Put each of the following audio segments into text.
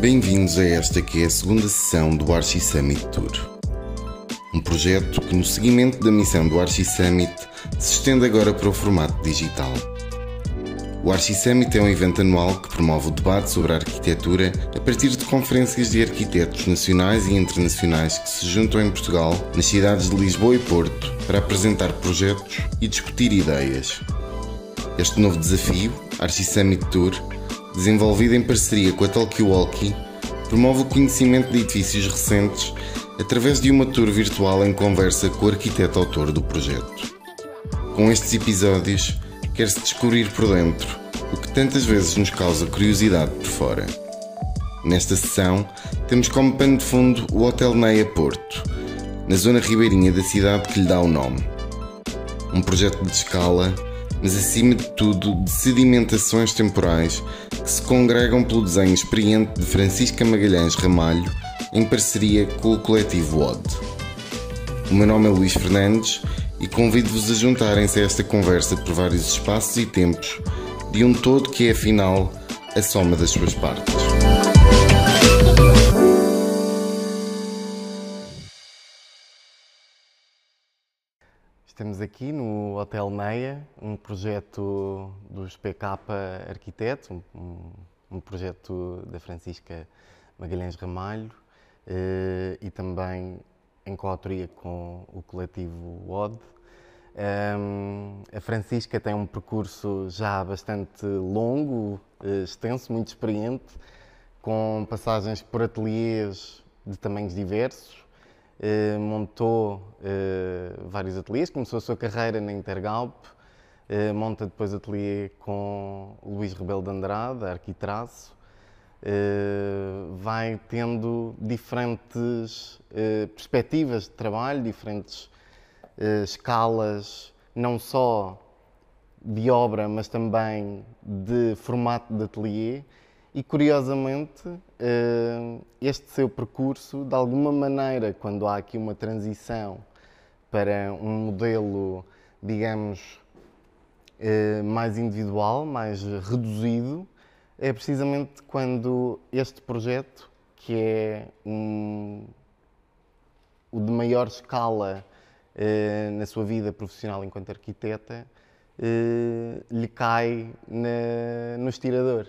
Bem-vindos a esta que é a segunda sessão do Archie Summit Tour. Um projeto que, no seguimento da missão do Archie Summit, se estende agora para o formato digital. O Archie Summit é um evento anual que promove o debate sobre a arquitetura a partir de conferências de arquitetos nacionais e internacionais que se juntam em Portugal, nas cidades de Lisboa e Porto, para apresentar projetos e discutir ideias. Este novo desafio, Archie Summit Tour, desenvolvido em parceria com a Talkie Walkie, promove o conhecimento de edifícios recentes através de uma tour virtual em conversa com o arquiteto autor do projeto. Com estes episódios, quer-se descobrir por dentro o que tantas vezes nos causa curiosidade por fora. Nesta sessão, temos como pano de fundo o Hotel Neia Porto, na zona ribeirinha da cidade que lhe dá o nome. Um projeto de escala, mas acima de tudo de sedimentações temporais que se congregam pelo desenho experiente de Francisca Magalhães Ramalho em parceria com o coletivo OD. O meu nome é Luís Fernandes e convido-vos a juntarem-se a esta conversa por vários espaços e tempos de um todo que é, afinal, a soma das suas partes. Estamos aqui no Hotel Meia, um projeto dos PK Arquitetos, um, um projeto da Francisca Magalhães Ramalho eh, e também em coautoria com o coletivo OD. Um, a Francisca tem um percurso já bastante longo, uh, extenso, muito experiente, com passagens por ateliês de tamanhos diversos. Uh, montou uh, vários ateliês, começou a sua carreira na Intergalp, monta depois ateliê com Luís Rebelo de Andrade, arquitraço, Uh, vai tendo diferentes perspectivas de trabalho, diferentes escalas, não só de obra, mas também de formato de ateliê. E curiosamente, este seu percurso, de alguma maneira, quando há aqui uma transição para um modelo, digamos, mais individual, mais reduzido, é precisamente quando este projeto, que é um, o de maior escala uh, na sua vida profissional enquanto arquiteta, lhe cai na, no estirador.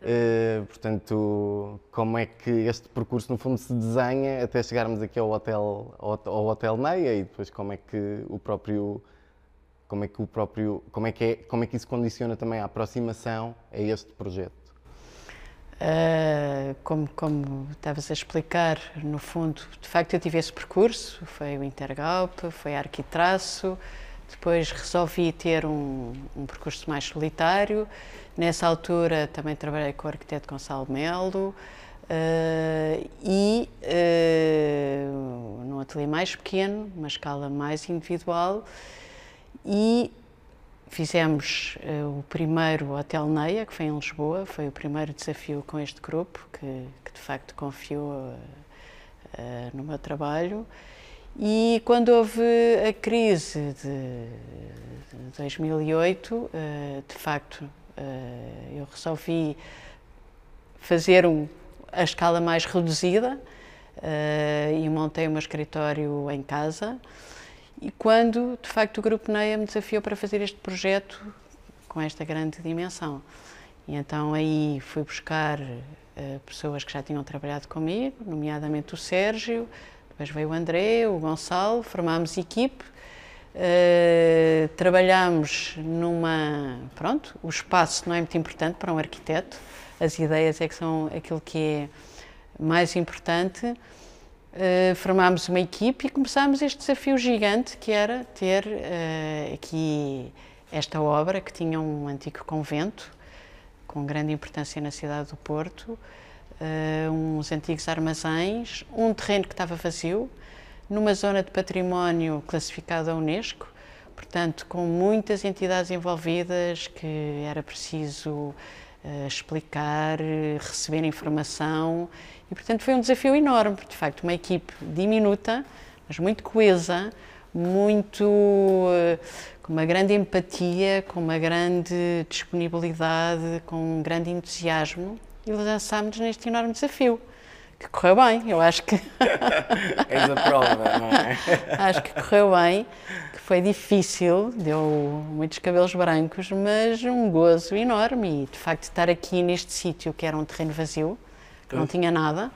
Uh, portanto, como é que este percurso no fundo se desenha até chegarmos aqui ao hotel, ao, ao hotel Neia e depois como é que o próprio como é que o próprio como é que é, como é que isso condiciona também a aproximação a este projeto? Uh, como, como estavas a explicar, no fundo, de facto eu tive esse percurso, foi o Intergalp, foi Arquitraço, depois resolvi ter um, um, percurso mais solitário, nessa altura também trabalhei com o arquiteto Gonçalo Melo, uh, e uh, num ateliê mais pequeno, uma escala mais individual, e Fizemos uh, o primeiro Hotel Neia, que foi em Lisboa, foi o primeiro desafio com este grupo, que, que de facto confiou no meu trabalho. E quando houve a crise de, de 2008, de facto, eu resolvi fazer um, a escala mais reduzida e montei meu escritório em casa. E quando, de facto, o Grupo NEIA me desafiou para fazer este projeto com esta grande dimensão. E então aí fui buscar pessoas que já tinham trabalhado comigo, nomeadamente o Sérgio, depois veio o André, o Gonçalo, formámos equipe, uh, trabalhámos numa. Pronto, o espaço não é muito importante para um arquiteto, as ideias é que são aquilo que é mais importante. Uh, formámos uma equipe e começámos este desafio gigante que era ter uh, aqui esta obra que tinha um antigo convento com grande importância na cidade do Porto, uh, uns antigos armazéns, um terreno que estava vazio, numa zona de património classificada à Unesco, portanto com muitas entidades envolvidas que era preciso explicar, receber informação e, portanto, foi um desafio enorme, de facto, uma equipe diminuta, mas muito coesa, muito eh, com uma grande empatia, com uma grande disponibilidade, com um grande entusiasmo e lançámos-nos neste enorme desafio que correu bem, eu acho que. És a prova, não é? acho que correu bem, que foi difícil, deu muitos cabelos brancos, mas um gozo enorme. E de facto, estar aqui neste sítio que era um terreno vazio, que não tinha nada,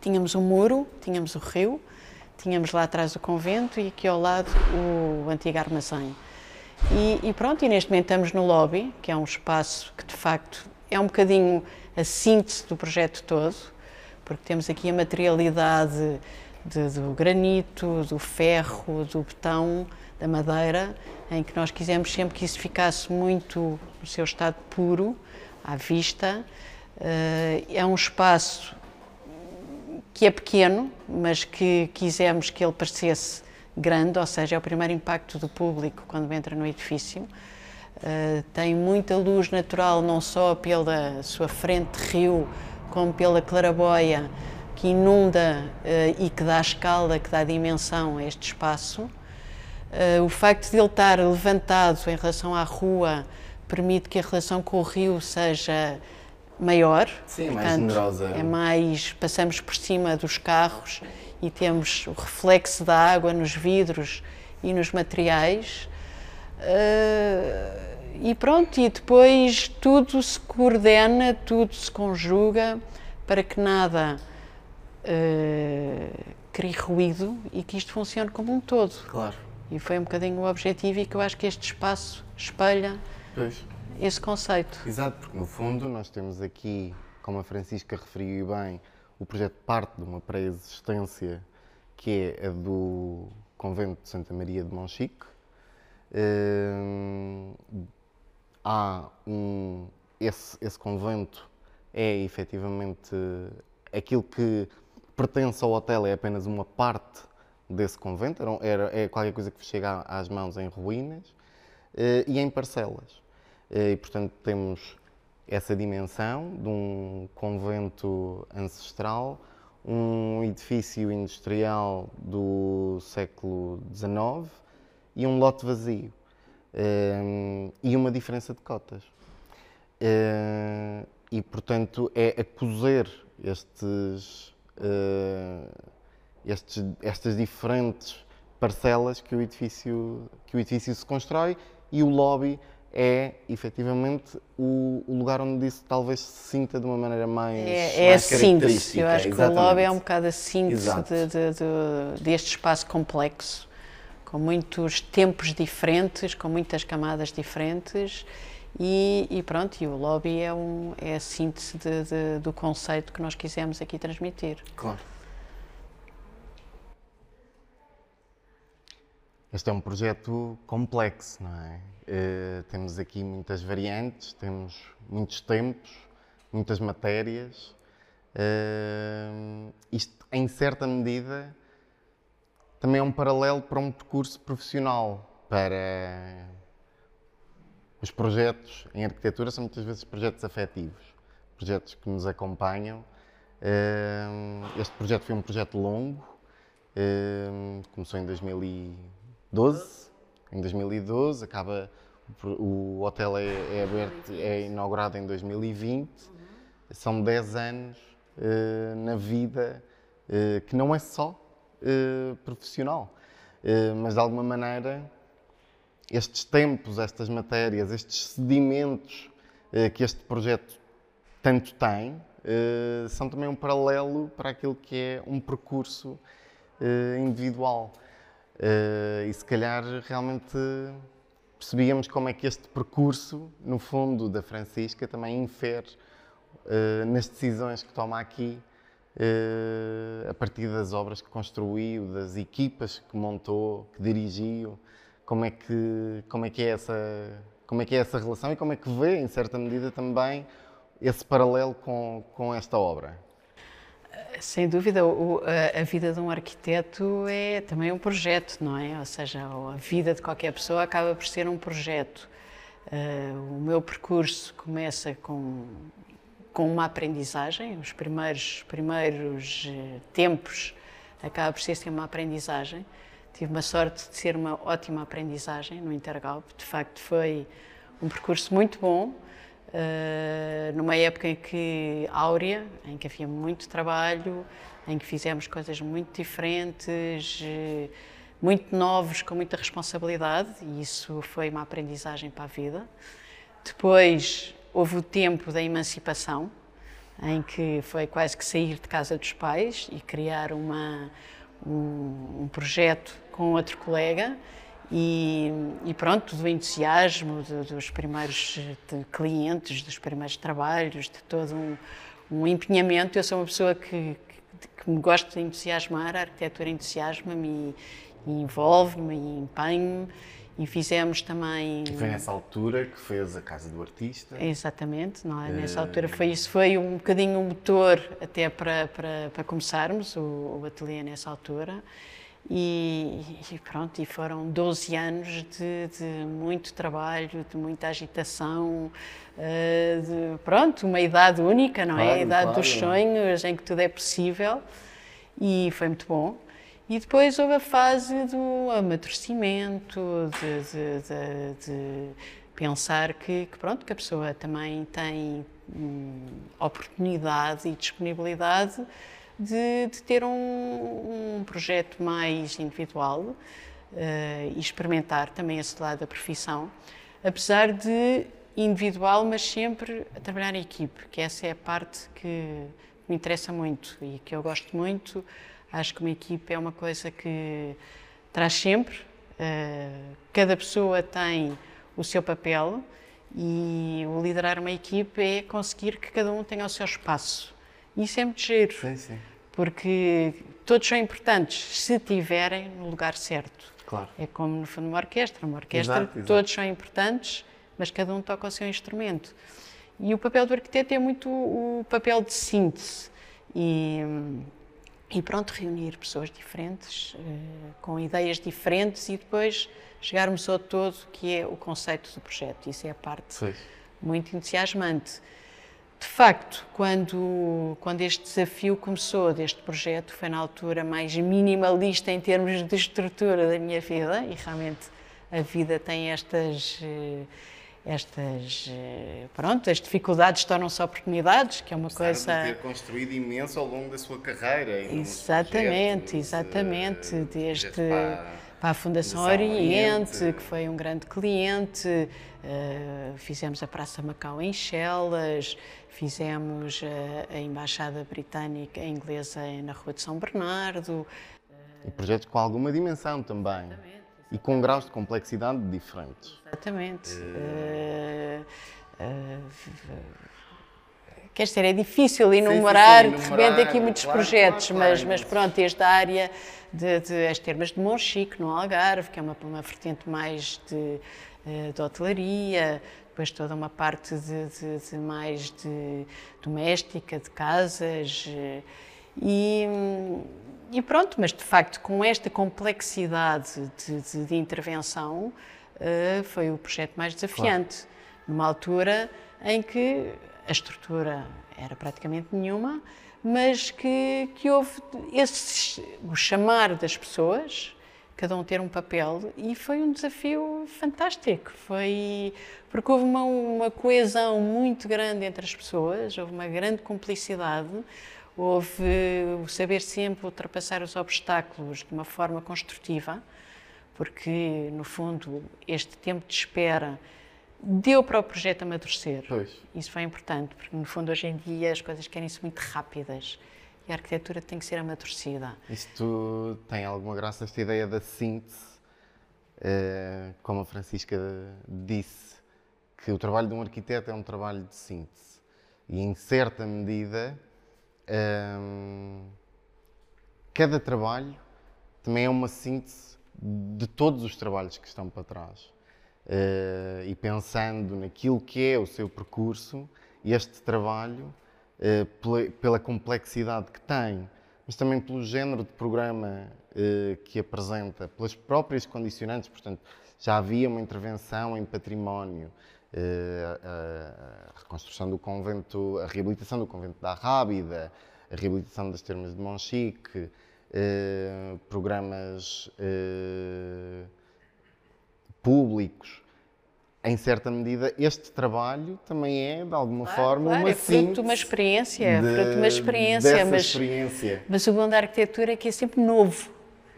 tínhamos um muro, tínhamos o rio, tínhamos lá atrás o convento e aqui ao lado o antigo armazém. E, e pronto, e neste momento estamos no lobby, que é um espaço que de facto é um bocadinho a síntese do projeto todo porque temos aqui a materialidade de, do granito, do ferro, do betão, da madeira, em que nós quisemos sempre que isso ficasse muito no seu estado puro, à vista. Eh, é um espaço que é pequeno, mas que quisemos que ele parecesse grande, ou seja, é o primeiro impacto do público quando entra no edifício. Uh, tem muita luz natural, não só pela sua frente de rio, como pela claraboia que inunda uh, e que dá escala, que dá dimensão a este espaço. Uh, o facto de ele estar levantado em relação à rua permite que a relação com o rio seja maior. Sim, Portanto, mais generosa. É mais, passamos por cima dos carros e temos o reflexo da água nos vidros e nos materiais. Uh, e pronto, e depois tudo se coordena, tudo se conjuga para que nada uh, crie ruído e que isto funcione como um todo. Claro. E foi um bocadinho o objetivo e que eu acho que este espaço espelha pois. esse conceito. Exato, porque no fundo nós temos aqui, como a Francisca referiu bem, o projeto parte de uma pré-existência que é a do Convento de Santa Maria de Monchique. Uh, há um, esse, esse convento é efetivamente aquilo que pertence ao hotel é apenas uma parte desse convento, era, é qualquer coisa que chega às mãos em ruínas eh, e em parcelas. Eh, e, portanto, temos essa dimensão de um convento ancestral, um edifício industrial do século XIX e um lote vazio uh, e uma diferença de cotas. Uh, e, portanto, é a cozer estes, uh, estes, estas diferentes parcelas que o, edifício, que o edifício se constrói e o lobby é efetivamente o, o, lugar onde isso talvez se sinta de uma maneira mais. É, é mais a síntese. Eu acho Exatamente. que o lobby é um bocado a síntese de, de, de, deste espaço complexo com muitos tempos diferentes, com muitas camadas diferentes. E, e pronto, e o lobby é, um, é a síntese de, de, do conceito que nós quisemos aqui transmitir. Claro. Este é um projeto complexo, não é? Uh, temos aqui muitas variantes, temos muitos tempos, muitas matérias. Uh, isto, em certa medida, também é um paralelo para um percurso profissional, para os projetos em arquitetura são muitas vezes projetos afetivos, projetos que nos acompanham. Este projeto foi um projeto longo, começou em 2012, em 2012 acaba o hotel é, é aberto, é inaugurado em 2020. São 10 anos uh, na vida que não é só uh, profissional. Uh, mas de alguma maneira, estes tempos, estas matérias, estes sedimentos uh, que este projeto tanto tem, são também um paralelo para aquilo que é um percurso individual. e se calhar realmente percebíamos como é que este percurso, no fundo, da Francisca também infere nas decisões que toma aqui a partir das obras que construiu, das equipas que montou, que dirigiu, como é que, como é, que é essa, como é que é essa relação e como é que vê, em certa medida, também esse paralelo com, com esta obra? Sem dúvida, o, a, a, vida de um arquiteto é também um projeto, não é? Ou seja, a vida de qualquer pessoa acaba por ser um projeto. Uh, o meu percurso começa com com uma aprendizagem. Os primeiros, primeiros eh, tempos acaba por ser uma aprendizagem. Tive uma sorte de ser uma ótima aprendizagem no Intergalp. De facto, foi um percurso muito bom. Uh, numa época em que áurea, em que havia muito trabalho, em que fizemos coisas muito diferentes, uh, muito novos, com muita responsabilidade, e isso foi uma aprendizagem para a vida. Depois houve o tempo da emancipação, em que foi quase que sair de casa dos pais e criar uma, um, um projeto com outro colega e, e, pronto, do entusiasmo de, dos primeiros clientes, dos primeiros trabalhos, de todo um, um empenhamento. Eu sou uma pessoa que, que, que me gosto de entusiasmar, a arquitetura entusiasma-me e, e envolve-me e empenho-me. E fizemos também. Foi nessa altura que fez a Casa do Artista. Exatamente, não é? Nessa altura foi isso, foi um bocadinho o um motor até para, para, para começarmos o, o ateliê nessa altura. E, e, pronto, e foram 12 anos de, de muito trabalho, de muita agitação, uh, de, pronto, uma idade única, não claro, é? A idade claro. dos sonhos, em que tudo é possível. E foi muito bom. E depois houve a fase do amadurecimento, de, de, de, de pensar que, que, pronto, que a pessoa também tem hum, oportunidade e disponibilidade de, ter um, um, projeto mais individual uh, e experimentar também esse lado da profissão, apesar de individual, mas sempre a trabalhar em equipe, que essa é a parte que me interessa muito e que eu gosto muito Acho que uma equipe é uma coisa que traz sempre. Uh, cada pessoa tem o seu papel e o liderar uma equipe é conseguir que cada um tenha o seu espaço. Isso é muito giro. Sim, sim. Porque todos são importantes se estiverem no lugar certo. Claro. É como no fundo uma orquestra. Uma orquestra, exato, exato. todos são importantes, mas cada um toca o seu instrumento. E o papel do arquiteto é muito o papel de síntese. E, e pronto, reunir pessoas diferentes, uh, com ideias diferentes e depois chegarmos ao todo, que é o conceito do projeto. Isso é a parte Sim. muito entusiasmante. De facto, quando, quando este desafio começou deste projeto, foi na altura mais minimalista em termos de estrutura da minha vida e realmente a vida tem estas. Estas, eh, pronto, as dificuldades tornam-se oportunidades, que é uma Apesar coisa... de ter construído imenso ao longo da sua carreira. Exatamente, exatamente, de, desde para, para, a Fundação Oriente, Oriente, que foi um grande cliente, uh, fizemos a Praça Macau em Chelas, fizemos a, a Embaixada Britânica inglesa na Rua de São Bernardo. E projetos com alguma dimensão também. Exatamente e com graus de complexidade diferentes. Exatamente. Uh, uh, quer dizer, é difícil enumerar, sim, sim, sim, de repente, aqui muitos claro, projetos, claro, mas, mas pronto, esta área de, de, as termas de Monchique, no Algarve, que é uma, uma vertente mais de, de hotelaria, depois toda uma parte de, de, de, mais de doméstica, de casas. E, e pronto, mas de facto, com esta complexidade de, de, de intervenção, uh, foi o projeto mais desafiante. Claro. Numa altura em que a estrutura era praticamente nenhuma, mas que, que houve esse, o chamar das pessoas, cada um ter um papel, e foi um desafio fantástico. Foi porque houve uma, uma coesão muito grande entre as pessoas, houve uma grande cumplicidade houve o saber sempre ultrapassar os obstáculos de uma forma construtiva, porque, no fundo, este tempo de espera deu para o projeto amadurecer. Pois. Isso foi importante, porque, no fundo, hoje em dia as coisas querem-se muito rápidas e a arquitetura tem que ser amadurecida. Isto tem alguma graça, esta ideia da síntese, eh, como a Francisca disse, que o trabalho de um arquiteto é um trabalho de síntese. E, em certa medida, cada trabalho também é uma síntese de todos os trabalhos que estão para trás. Uh, e pensando naquilo que é o seu percurso, este trabalho, uh, pela, pela, complexidade que tem, mas também pelo género de programa uh, que apresenta, pelas próprias condicionantes, portanto, já havia uma intervenção em património, a, a reconstrução do convento, a reabilitação do convento da Rábida, a reabilitação das termas de Monchique, eh, programas eh, públicos, em certa medida, este trabalho também é, de alguma Claro, forma, claro, uma é fruto de uma experiência, é fruto de uma experiência, mas, experiência. mas o bom da arquitetura é que é sempre novo.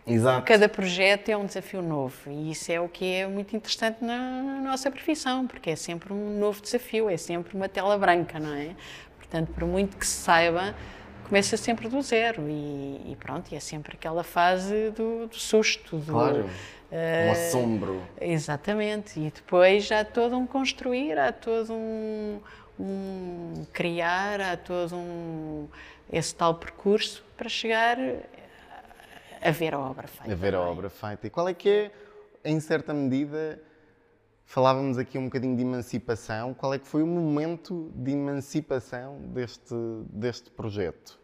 Exato. Cada projeto é um desafio novo e isso é o que é muito interessante na, na nossa profissão, porque é sempre um novo desafio, é sempre uma tela branca, não é? Portanto, por muito que se saiba, começa sempre do zero e, e pronto, e é sempre aquela fase do, do susto, do, Claro. eh, Um assombro. Exatamente, e depois há todo um construir, há todo um, um criar, há todo um esse tal percurso para chegar a ver a obra feita. a ver a é? obra feita. E qual é que é, em certa medida, falávamos aqui um bocadinho de emancipação, qual é que foi o momento de emancipação deste, deste projeto?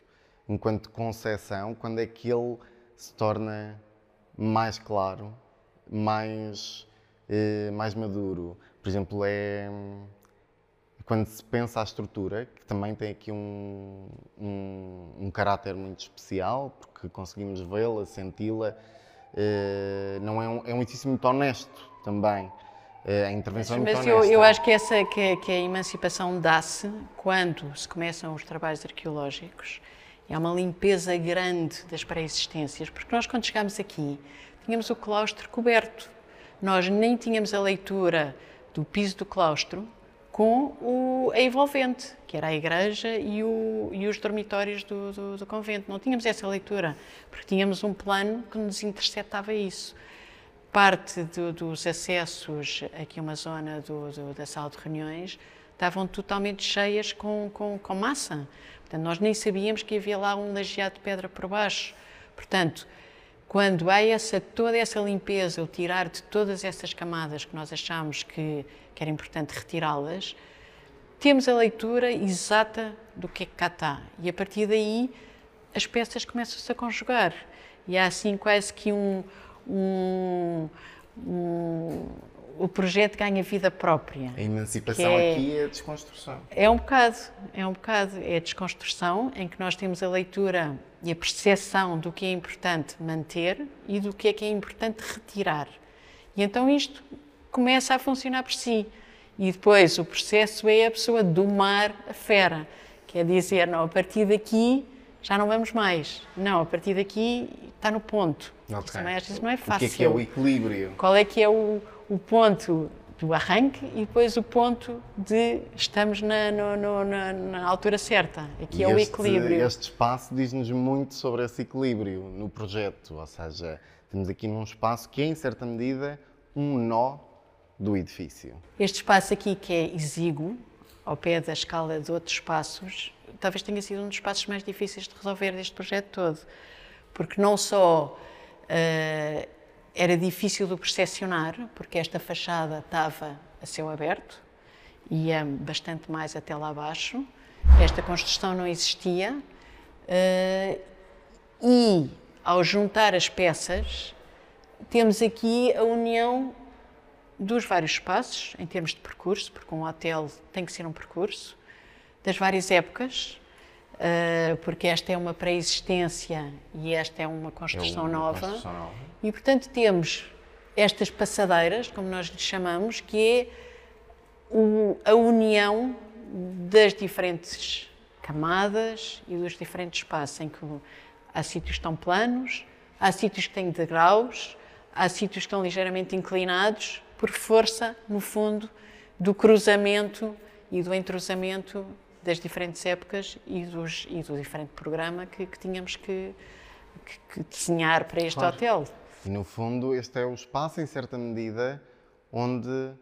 Enquanto concepção, quando é que ele se torna mais claro, mais, eh, mais maduro? Por exemplo, é quando se pensa a estrutura, que também tem aqui um, um, um caráter muito especial, porque conseguimos vê-la, senti-la, eh, não é um, é um edifício muito honesto também. Eh, a intervenção é muito Mas eu, honesta. eu acho que, essa, que, que a emancipação dá-se quando se começam os trabalhos arqueológicos há uma limpeza grande das pré-existências, porque nós quando chegámos aqui tínhamos o claustro coberto. Nós nem tínhamos a leitura do piso do claustro com o, a envolvente, que era a igreja e, o, e os dormitórios do, do, do convento. Não tínhamos essa leitura, porque tínhamos um plano que nos interceptava isso parte do- dos acessos aqui uma zona da sala de reuniões estavam totalmente cheias com, com, com massa. Portanto, nós nem sabíamos que havia lá um lajeado de pedra por baixo. Portanto, quando há essa, toda essa limpeza, o tirar de todas essas camadas que nós achámos que, que era importante retirá-las, temos a leitura exata do que é que cá está. E a partir daí as peças começam-se a conjugar. E há assim quase que um. um, um o projeto ganha vida própria. A emancipação é- aqui é a desconstrução. É um bocado, é um bocado, é a desconstrução em que nós temos a leitura e a percepção do que é importante manter e do que é que é importante retirar. E então isto começa a funcionar por si. E depois o processo é a pessoa domar a fera, quer dizer, não, a partir daqui já não vamos mais. Não, a partir daqui está no ponto. Ok. Isso também às vezes não é O que fácil é que é o equilíbrio? qual é que é o, o ponto do arranque e depois o ponto de estamos na, no- no- na, na altura certa. Aqui E é o este- equilíbrio. Este espaço diz-nos muito sobre esse equilíbrio no projeto, ou seja, temos aqui num espaço que é, em certa medida, um nó do edifício. Este espaço aqui que é exíguo, ao pé da escala de outros espaços, talvez tenha sido um dos espaços mais difíceis de resolver deste projeto todo. Porque não só eh, era difícil de percepcionar, porque esta fachada estava a céu aberto, ia bastante mais até lá abaixo, esta construção não existia, eh, e ao juntar as peças, temos aqui a união dos vários espaços, em termos de percurso, porque um hotel tem que ser um percurso, das várias épocas, eh, porque esta é uma pré-existência e esta é uma construção uma nova. construção nova. E, portanto, temos estas passadeiras, como nós lhe chamamos, que é o- a união das diferentes camadas e dos diferentes espaços, em que há sítios que estão planos, há sítios que têm degraus, há sítios que estão ligeiramente inclinados, por força, no fundo, do cruzamento e do entrosamento das diferentes épocas e, dos, e do diferente programa que, que tínhamos que, que- que desenhar para este Claro. hotel. E, no fundo, este é o espaço, em certa medida, onde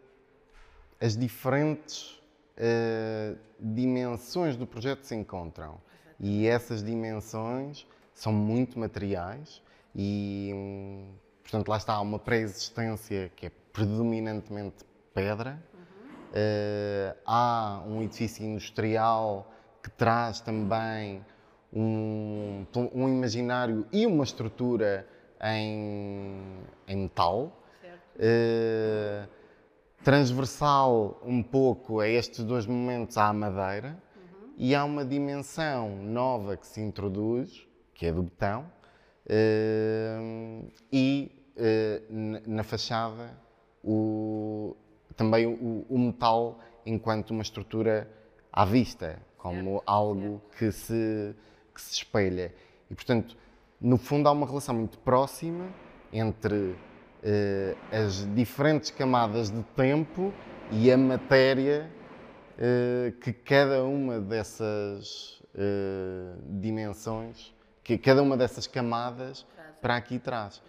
as diferentes eh, dimensões do projeto se encontram. E essas dimensões são muito materiais e, hum, portanto, lá está uma pré-existência que é predominantemente pedra. Eh, há um edifício industrial que traz também um, um imaginário e uma estrutura em, em metal. Eh, transversal um pouco a estes dois momentos à madeira e há uma dimensão nova que se introduz, que é do betão, eh, e na- na fachada o- também o, o, metal enquanto uma estrutura à vista, como algo. Que, se, que se espelha. E, portanto, no fundo, há uma relação muito próxima entre eh, as diferentes camadas de tempo e a matéria eh, que cada uma dessas eh, dimensões, que cada uma dessas camadas para aqui traz.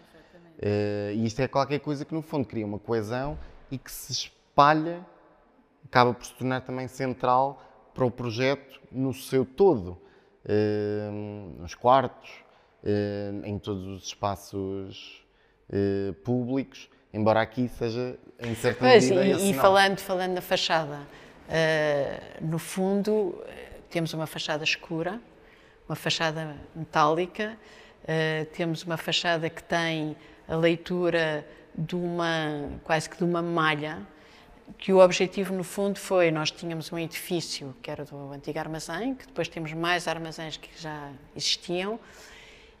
e isto é qualquer coisa que, no fundo, cria uma coesão e que se espalha, acaba por se tornar também central para o projeto no seu todo. nos quartos, em todos os espaços eh, públicos, embora aqui seja em certa pois, medida e, e falando falando da fachada, uh, no fundo temos uma fachada escura, uma fachada metálica, uh, temos uma fachada que tem a leitura de uma quase que de uma malha que o objetivo no fundo foi nós tínhamos um edifício que era do antigo armazém que depois temos mais armazéns que já existiam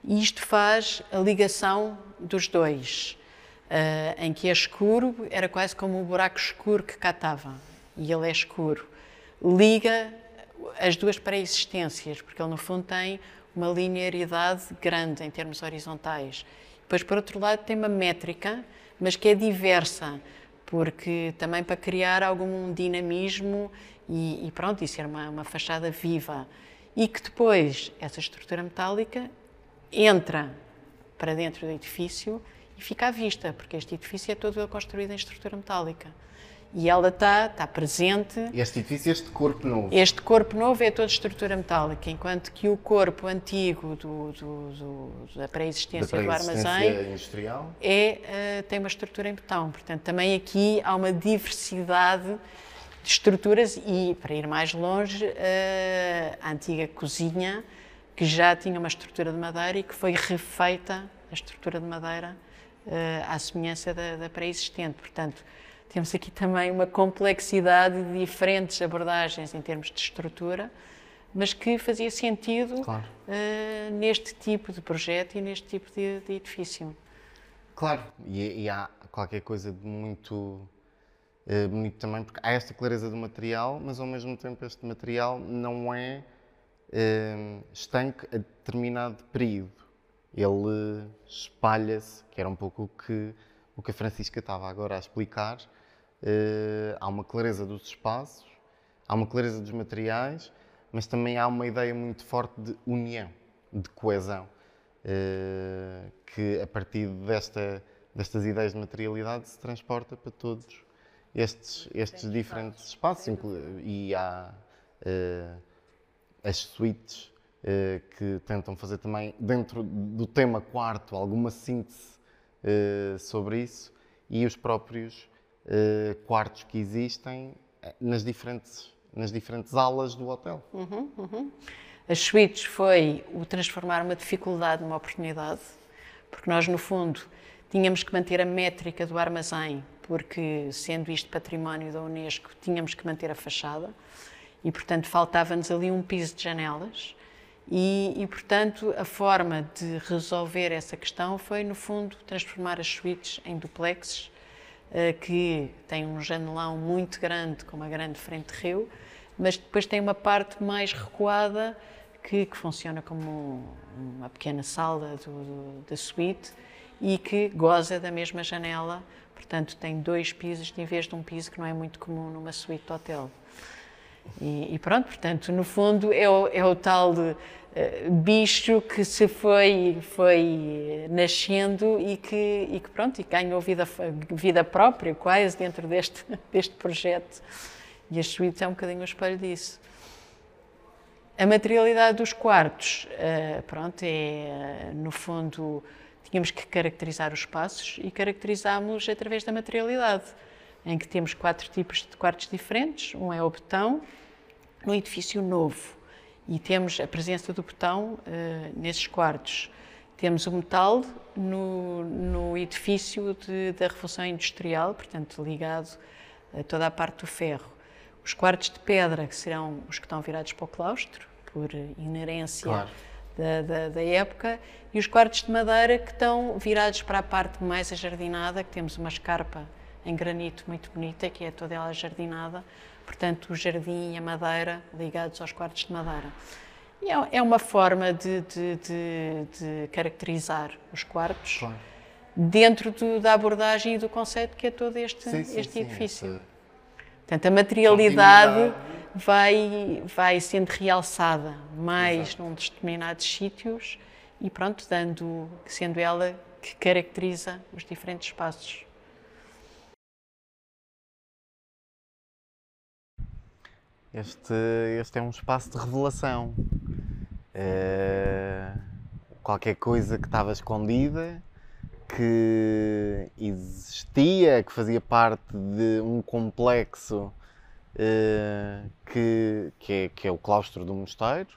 e isto faz a ligação dos dois, uh, em que é escuro, era quase como um buraco escuro que cá estava, e ele é escuro. Liga as duas pré-existências, porque ele no fundo tem uma linearidade grande em termos horizontais. Depois, por outro lado, tem uma métrica, mas que é diversa, porque também para criar algum dinamismo e, e pronto, e ser uma, uma fachada viva. E que depois, essa estrutura metálica entra para dentro do edifício e fica à vista, porque este edifício é todo construído em estrutura metálica. E ela está, está presente. Este edifício, este corpo novo. Este corpo novo é toda estrutura metálica, enquanto que o corpo antigo do, do, do, da pré-existência do armazém industrial. É, uh, tem uma estrutura em betão. Portanto, também aqui há uma diversidade de estruturas e, para ir mais longe, uh, a antiga cozinha que já tinha uma estrutura de madeira e que foi refeita a estrutura de madeira uh, à semelhança da, da pré-existente. Portanto, temos aqui também uma complexidade de diferentes abordagens em termos de estrutura, mas que fazia sentido claro. uh, neste tipo de projeto e neste tipo de, de edifício. Claro, e, e, há qualquer coisa de muito uh, bonito também, porque há esta clareza do material, mas ao mesmo tempo este material não é uh, estanque a determinado período. Ele espalha-se, que era um pouco o que, o que a Francisca estava agora a explicar. Uh, há uma clareza dos espaços, há uma clareza dos materiais, mas também há uma ideia muito forte de união, de coesão, uh, que a partir desta, destas ideias de materialidade se transporta para todos estes, estes diferentes espaços. E há uh, as suítes uh, que tentam fazer também, dentro do tema quarto, alguma síntese uh, sobre isso e os próprios uh, quartos que existem nas diferentes, nas diferentes alas do hotel. Uhum, uhum. As suítes foi o transformar uma dificuldade numa oportunidade, porque nós, no fundo, tínhamos que manter a métrica do armazém, porque, sendo isto património da Unesco, tínhamos que manter a fachada e, portanto, faltava-nos ali um piso de janelas. E, e, portanto, a forma de resolver essa questão foi, no fundo, transformar as suítes em duplexes, que têm um janelão muito grande, com uma grande frente de rio, mas depois tem uma parte mais recuada que, que funciona como uma pequena sala do, do, da suíte e que goza da mesma janela, portanto, tem dois pisos em vez de um piso que não é muito comum numa suíte de hotel. E, e, pronto, portanto, no fundo é o, é o tal de, bicho que se foi, foi nascendo e que, e que pronto, e ganhou vida, vida própria quase dentro deste, deste projeto. E as suítes é um bocadinho o espelho disso. A materialidade dos quartos, uh, pronto, é, no fundo, tínhamos que caracterizar os espaços e caracterizámos através da materialidade, em que temos quatro tipos de quartos diferentes. Um é o betão, no edifício novo e temos a presença do botão uh, nesses quartos. Temos o metal no, no edifício de, da Revolução Industrial, portanto, ligado a toda a parte do ferro. Os quartos de pedra, que serão os que estão virados para o claustro, por inerência claro. da, da, da, época, e os quartos de madeira, que estão virados para a parte mais ajardinada, que temos uma escarpa em granito muito bonita, que é toda ela jardinada, portanto o jardim e a madeira ligados aos quartos de madeira. E é, é uma forma de, de, de, de caracterizar os quartos claro. dentro do, da abordagem e do conceito que é todo este, sim, sim, este sim, edifício. Essa... Portanto, a materialidade vai, vai sendo realçada mais Exato. num determinados sítios e pronto, dando, sendo ela que caracteriza os diferentes espaços. Este, este é um espaço de revelação. É, qualquer coisa que estava escondida, que existia, que fazia parte de um complexo é, que, que é, que, é, o claustro do mosteiro,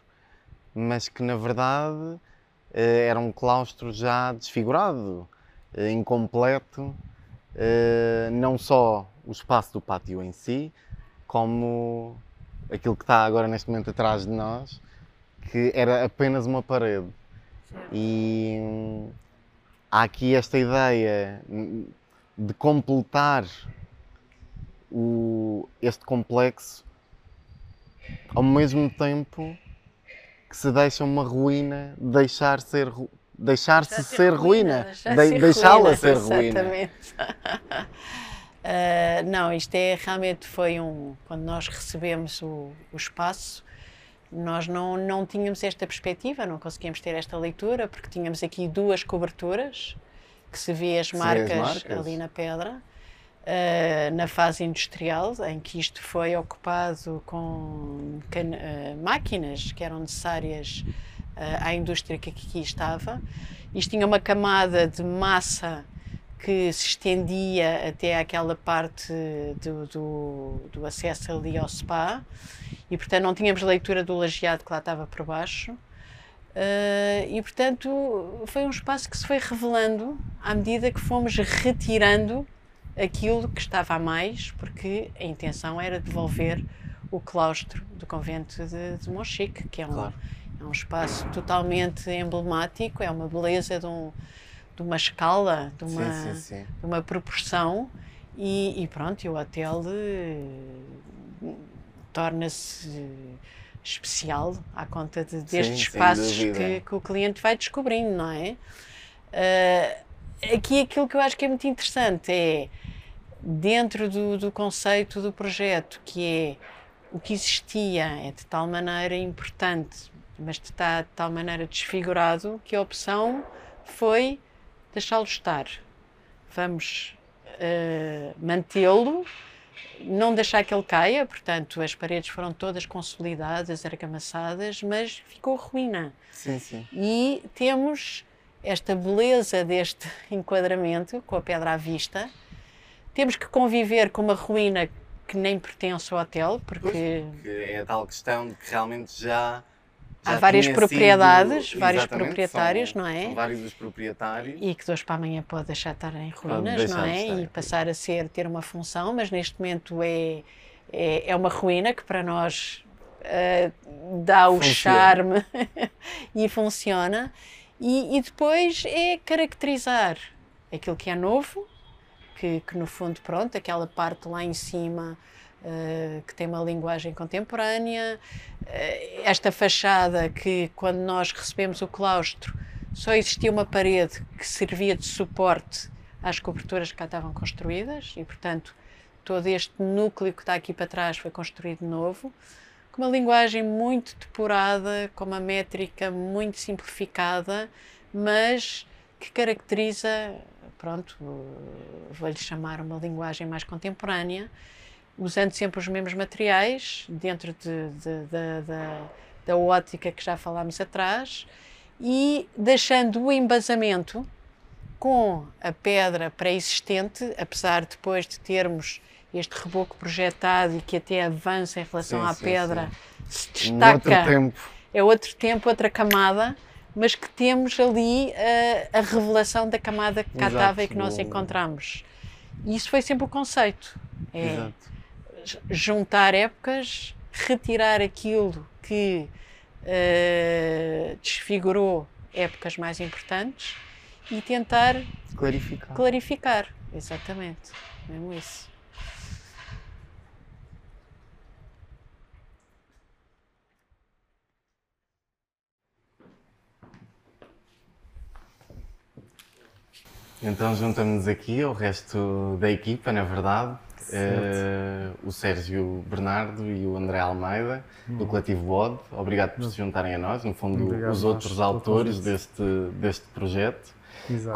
mas que na verdade é, era um claustro já desfigurado, incompleto, não só o espaço do pátio em si, como aquilo que está agora neste momento atrás de nós, que era apenas uma parede. E hum, há aqui esta ideia de completar o, este complexo ao mesmo tempo que se deixa uma ruína deixar ser deixar-se ser ruína, ruína. deixá-la ser ruína. Exatamente. Uh, não, isto é realmente foi um. Quando nós recebemos o, o espaço, nós não, não tínhamos esta perspectiva, não conseguíamos ter esta leitura, porque tínhamos aqui duas coberturas que se vê as marcas, as marcas. ali na pedra. Uh, na fase industrial, em que isto foi ocupado com uh, máquinas que eram necessárias à indústria que aqui estava. Isto tinha uma camada de massa que se estendia até aquela parte do, do, do, acesso ali ao spa e portanto não tínhamos leitura do lajeado que lá estava por baixo uh, e portanto foi um espaço que se foi revelando à medida que fomos retirando aquilo que estava a mais porque a intenção era devolver o claustro do convento de, de Monchique que é um, claro. é um espaço totalmente emblemático é uma beleza de um de uma escala, de uma, sim, sim, sim. De uma proporção e, e, pronto, e o hotel uh, torna-se especial à conta de, destes espaços que, que, o cliente vai descobrindo, não é? Uh, aqui aquilo que eu acho que é muito interessante é dentro do, do conceito do projeto, que é o que existia é de tal maneira importante, mas está de tal maneira desfigurado que a opção foi deixá-lo estar. Vamos uh, mantê-lo, não deixar que ele caia, portanto, as paredes foram todas consolidadas, argamassadas, mas ficou ruína. Sim, sim. E temos esta beleza deste enquadramento, com a pedra à vista. Temos que conviver com uma ruína que nem pertence ao hotel, porque... porque é a tal questão de que realmente já Há várias propriedades, sido, vários proprietários, são, não é? São vários dos proprietários. E que de hoje para amanhã pode deixar de estar em ruínas, não é? E passar a ser, ter uma função, mas neste momento é, é, é uma ruína que para nós uh, dá o funciona. charme e funciona. E, e, depois é caracterizar aquilo que é novo, que, que no fundo, pronto, aquela parte lá em cima uh, que tem uma linguagem contemporânea, uh, esta fachada que, quando nós recebemos o claustro, só existia uma parede que servia de suporte às coberturas que cá estavam construídas e, portanto, todo este núcleo que está aqui para trás foi construído novo, com uma linguagem muito depurada, com uma métrica muito simplificada, mas que caracteriza, pronto, vou-lhe chamar uma linguagem mais contemporânea, usando sempre os mesmos materiais, dentro de, de, de, da, da ótica que já falámos atrás, e deixando o embasamento com a pedra pré-existente, apesar de depois de termos este reboco projetado e que até avança em relação sim, à sim, pedra, sim. se destaca. Um outro tempo. É outro tempo, outra camada, mas que temos ali a, a revelação da camada que cá estava e que nós encontramos. E isso foi sempre o conceito. É, Exato juntar épocas, retirar aquilo que uh, desfigurou épocas mais importantes e tentar clarificar. Clarificar, exatamente. mesmo isso. Então juntamos-nos aqui ao resto da equipa, na verdade, uh, o Sérgio Bernardo e o André Almeida, do hum. Coletivo Odd. Obrigado por se juntarem a nós, no fundo, Obrigado os outros autores deste, deste projeto,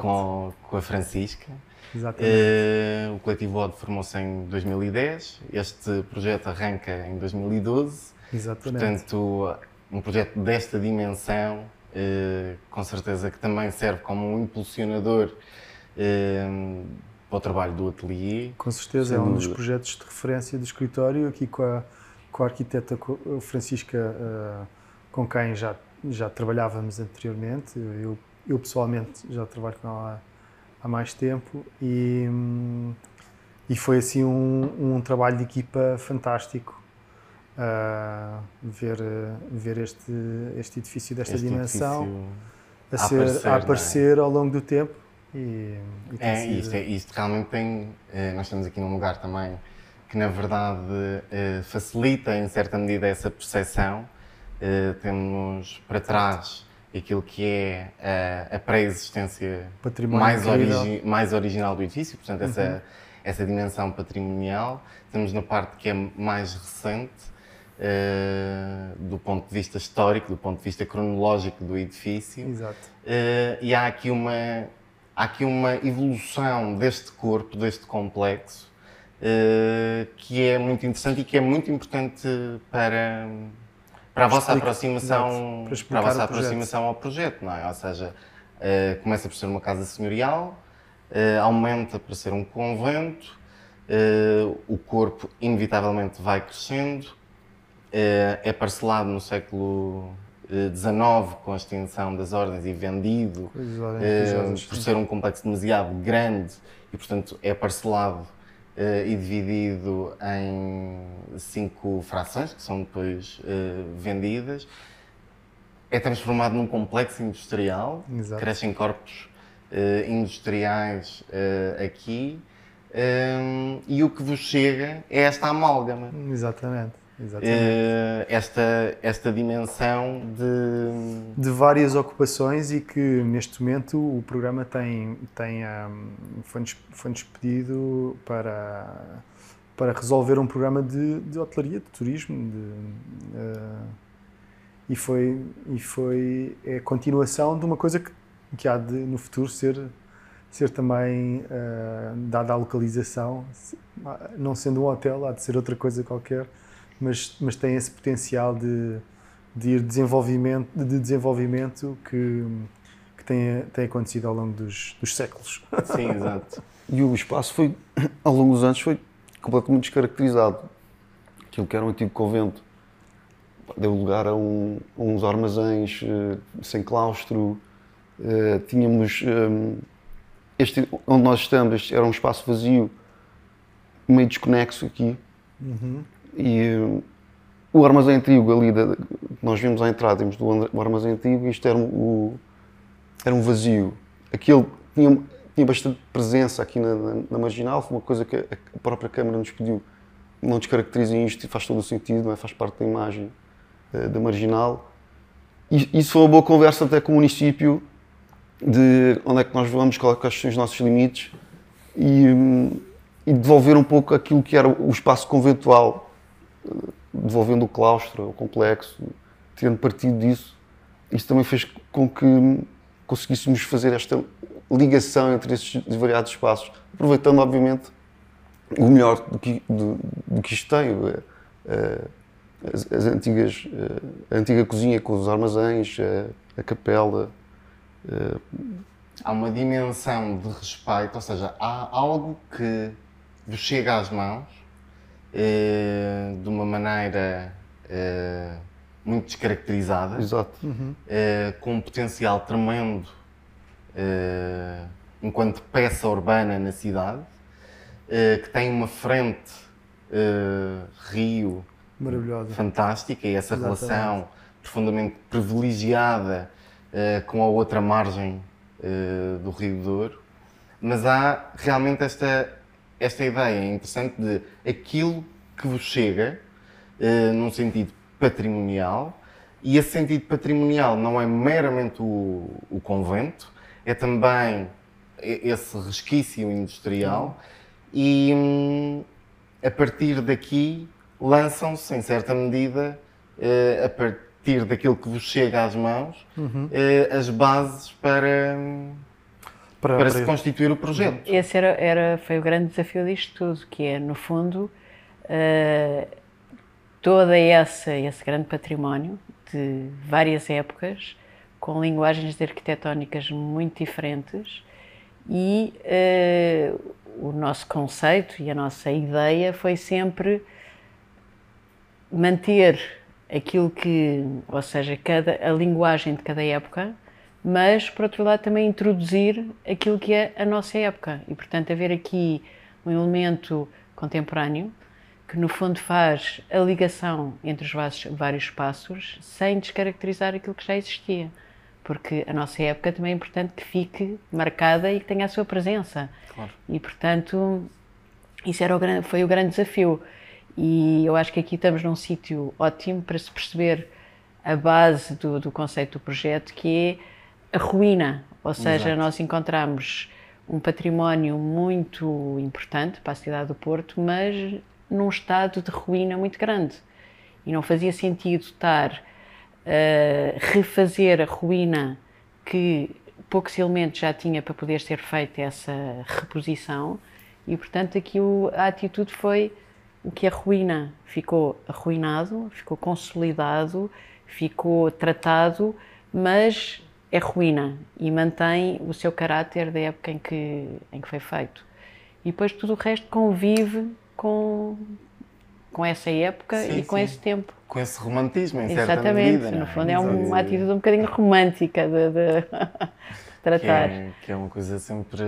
com, com a Francisca. Uh, o Coletivo Odd formou-se em 2010, este projeto arranca em 2012. Exatamente. Portanto, um projeto desta dimensão, uh, com certeza que também serve como um impulsionador para o trabalho do ateliê. Com certeza, é um dos projetos de referência do escritório, aqui com a, com a arquiteta Francisca, uh, com quem já, já trabalhávamos anteriormente. Eu, eu pessoalmente já trabalho com ela há, há mais tempo e, e foi assim um, um trabalho de equipa fantástico. Uh, ver, ver este, este edifício desta este dimensão edifício a, ser, a aparecer, a aparecer é? ao longo do tempo e, e é, sido... isto, é, isto realmente tem. Eh, nós estamos aqui num lugar também que, na verdade, eh, facilita em certa medida essa percepção. Eh, temos para trás aquilo que é a, a pré-existência mais, origi mais original do edifício, portanto, essa, uhum. essa dimensão patrimonial. Estamos na parte que é mais recente. Uh, do ponto de vista histórico, do ponto de vista cronológico do edifício. Exato. Uh, e há aqui uma, há aqui uma evolução deste corpo, deste complexo, uh, que é muito interessante e que é muito importante para, para a vossa aproximação, para, para, a vossa aproximação ao projeto, não é? Ou seja, uh, começa por ser uma casa senhorial, uh, aumenta para ser um convento, o corpo inevitavelmente vai crescendo, é parcelado no século 19 com a extinção das ordens e vendido uh, por ser um complexo demasiado grande e, portanto, é parcelado uh, e dividido em cinco frações que são depois uh, vendidas. É transformado num complexo industrial, Exato. crescem corpos industriais aqui. E o que vos chega é esta amálgama. Exatamente. Uh, esta, esta dimensão de... de várias ocupações e que neste momento o programa tem, tem um, foi-nos foi pedido para, para resolver um programa de, de hotelaria, de turismo de, uh, e foi, e foi é a continuação de uma coisa que, que há de no futuro ser ser também uh, dada a localização, não sendo um hotel, há de ser outra coisa qualquer, mas, mas tem esse potencial de, de ir desenvolvimento, de desenvolvimento que, que tem, tem acontecido ao longo dos, dos séculos. Sim, exato. E o espaço foi, ao longo dos anos, foi completamente descaracterizado. Aquilo que era um antigo convento deu lugar a, um, a uns armazéns uh, sem claustro. Uh, tínhamos um, este, onde nós estamos, este era um espaço vazio, meio desconexo aqui. Uhum. E o armazém antigo ali, da, nós vimos à entrada, temos do armazém antigo, isto era um, o, era um vazio. Aquilo tinha, tinha bastante presença aqui na, na, na, marginal, foi uma coisa que a, a própria Câmara nos pediu. Não descaracterizem isto e faz todo o sentido, não é? faz parte da imagem uh, da marginal. E isso foi uma boa conversa até com o município de onde é que nós vamos, quais são os nossos limites e, hum, e devolver um pouco aquilo que era o espaço conventual devolvendo o claustro, o complexo, tendo partido disso, isso também fez com que conseguíssemos fazer esta ligação entre esses variados espaços, aproveitando, obviamente, o melhor do que, do, do que isto tem. Eh, eh, as, as, antigas, eh, a antiga cozinha com os armazéns, a, a capela. Há uma dimensão de respeito, ou seja, há algo que vos chega às mãos de uma maneira uh, muito descaracterizada, Exato. Uhum. Uh, com um potencial tremendo enquanto peça urbana na cidade, que tem uma frente rio Maravilhosa. fantástica e essa Exatamente. relação profundamente privilegiada com a outra margem do Rio Douro, mas há realmente esta esta ideia interessante de aquilo que vos chega, uh, num sentido patrimonial, e esse sentido patrimonial não é meramente o, o convento, é também esse resquício industrial e hum, a partir daqui lançam-se, em certa medida, uh, a partir daquilo que vos chega às mãos, uhum. uh, as bases para, para, para, se constituir o projeto. Esse era, era, foi o grande desafio disto tudo, que é, no fundo, uh, toda essa, esse grande património de várias épocas, com linguagens arquitetónicas muito diferentes, e uh, o nosso conceito e a nossa ideia foi sempre manter aquilo que, ou seja, cada, a linguagem de cada época, mas por outro lado também introduzir aquilo que é a nossa época e portanto haver aqui um elemento contemporâneo que no fundo faz a ligação entre os vários espaços sem descaracterizar aquilo que já existia porque a nossa época também é importante que fique marcada e que tenha a sua presença. Claro. E, portanto, isso era o, foi o grande desafio. E eu acho que aqui estamos num sítio ótimo para se perceber a base do, do conceito do projeto, que é a ruína. Ou seja, Exato. nós encontramos um património muito importante para a cidade do Porto, mas num estado de ruína muito grande. E não fazia sentido estar uh, refazer a ruína que poucos elementos já tinha para poder ser feita essa reposição e portanto aqui a atitude foi o que a ruína ficou arruinado, ficou consolidado, ficou tratado, mas é ruína e mantém o seu caráter da época em que, em que foi feito. E depois tudo o resto convive com, com essa época sim, e com sim. esse tempo. Com esse romantismo, em Exatamente. certa medida. Exatamente, no é? fundo é, uma atitude um bocadinho romântica de, de tratar. Que é, que é, uma coisa sempre...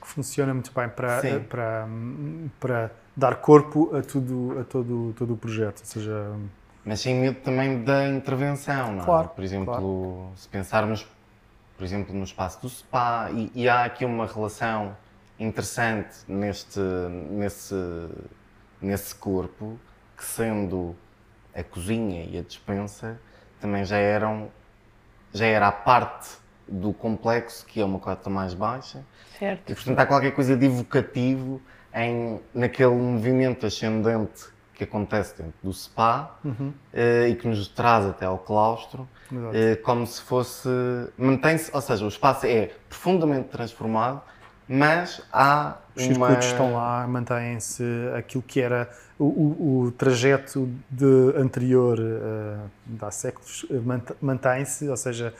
Que funciona muito bem para, para, para dar corpo a, tudo, a todo, todo o projeto, ou seja... Mas sem medo também da intervenção, não é? Claro, Por exemplo, claro. se pensarmos, por exemplo, no espaço do spa, e, e há aqui uma relação interessante neste, nesse nesse corpo que, sendo a cozinha e a despensa, também já eram já era a parte do complexo que é uma cota mais baixa. Certo. E portanto há qualquer coisa de evocativo em naquele movimento ascendente que acontece dentro do spa uhum. uh, e que nos traz até ao claustro, uh, como se fosse mantém-se, ou seja, o espaço é profundamente transformado mas há Os circuitos uma... estão lá, mantêm-se aquilo que era o, o, o trajeto de anterior uh, há séculos, mantém-se, ou seja,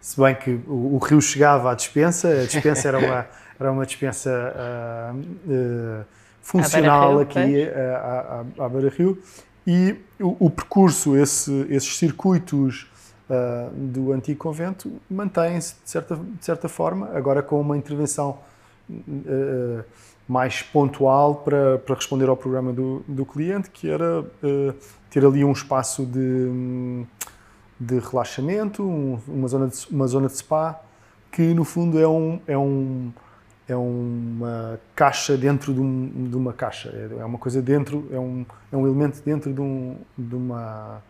se bem que o, o, rio chegava à dispensa, a dispensa era uma, era uma dispensa funcional aqui à, à, à Beira-Rio, e o, o percurso, esse, esses circuitos uh, do antigo convento mantém-se de certa, de certa forma, agora com uma intervenção uh, mais pontual para, para responder ao programa do, do cliente, que era uh, ter ali um espaço de, de relaxamento, um, uma, zona de, uma zona de spa, que no fundo é um, é um é uma caixa dentro de, um, de, uma caixa, é uma coisa dentro, é um, é um elemento dentro de, um, de uma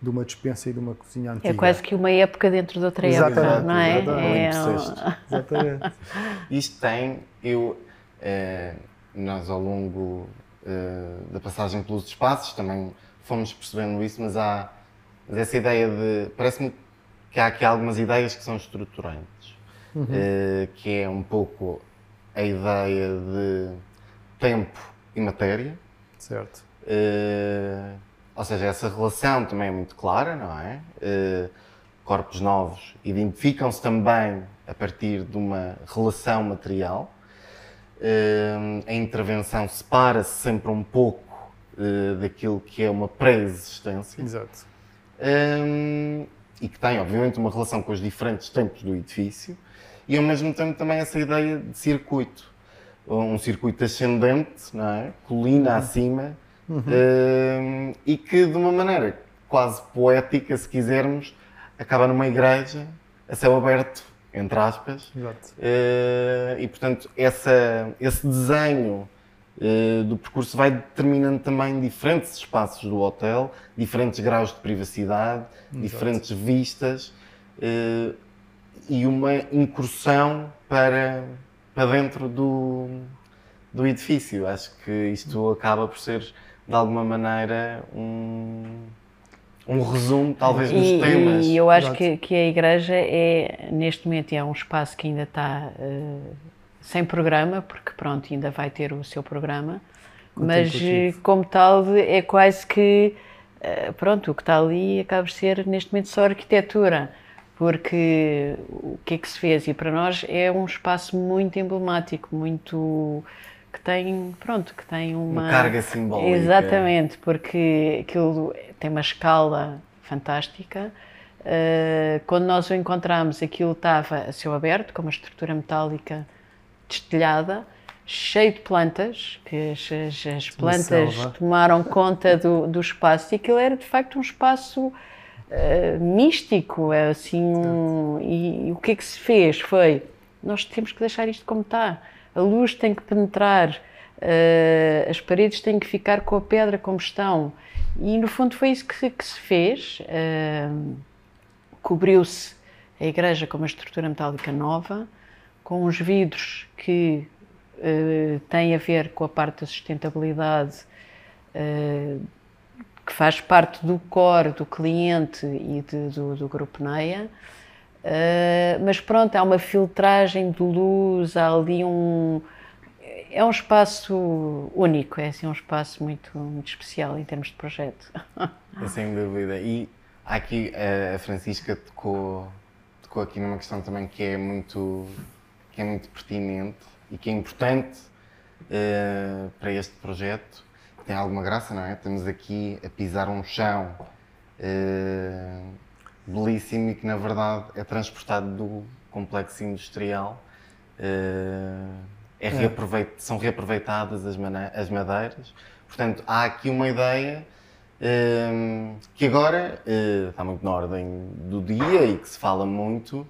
de uma dispensa e de uma cozinha antiga. É quase que uma época dentro de outra exatamente, época, não é? Exatamente. É... exatamente. Isto tem, eu, eh, nós ao longo eh, da passagem pelos espaços também fomos percebendo isso, mas há mas essa ideia de, parece-me que há aqui algumas ideias que são estruturantes, uhum. eh, que é um pouco a ideia de tempo e matéria. Certo. Uh, ou seja, essa relação também é muito clara, não é? Uh, corpos novos identificam-se também a partir de uma relação material. Uh, a intervenção separa-se sempre um pouco daquilo que é uma pré-existência. Exato. e que tem, obviamente, uma relação com os diferentes tempos do edifício e, ao mesmo tempo, também essa ideia de circuito. Um circuito ascendente, não é? Colina uhum. acima, uhum. uh, e que de uma maneira quase poética, se quisermos, acaba numa igreja a céu aberto entre aspas. Exato. Uh, e, portanto, essa, esse desenho uh, do percurso vai determinando também diferentes espaços do hotel, diferentes graus de privacidade, Exato. diferentes vistas uh, e uma incursão para, para dentro do, do edifício. Acho que isto acaba por ser, de alguma maneira, um um resumo, talvez, dos e, temas. E eu acho que, que, a Igreja é, neste momento, é um espaço que ainda está uh, sem programa, porque, pronto, ainda vai ter o seu programa, mas, eh, como tal, é quase que, uh, pronto, o que está ali acaba de ser, neste momento, só arquitetura, porque o que é que se fez? E para nós é um espaço muito emblemático, muito que tem, pronto, que tem uma... uma carga simbólica. Exatamente, porque aquilo tem uma escala fantástica. Uh, quando nós o encontramos, aquilo estava a céu aberto, com uma estrutura metálica destelhada, cheio de plantas, que as, as, as plantas tomaram conta do, do espaço, e aquilo era de facto um espaço uh, místico, é assim, um, e, e, o que é que se fez foi, nós temos que deixar isto como está, a luz tem que penetrar, uh, as paredes têm que ficar com a pedra como estão. E no fundo foi isso que, que se fez. Uh, Cobriu-se a igreja com uma estrutura metálica nova, com os vidros que uh, têm a ver com a parte da sustentabilidade, que faz parte do core do cliente e de, do, do grupo NEIA. Uh, mas pronto, há uma filtragem de luz, há ali um. É um espaço único, é assim um espaço muito, muito especial em termos de projeto. É, sem dúvida. E aqui a Francisca tocou, tocou aqui numa questão também que é muito, que é muito pertinente e que é importante uh, para este projeto. Tem alguma graça, não é? Estamos aqui a pisar um chão. Uh, belíssimo e que na verdade é transportado do complexo industrial. Uh, é reaproveit são reaproveitadas as, as, madeiras. Portanto, há aqui uma ideia uh, que agora uh, está muito na ordem do dia e que se fala muito,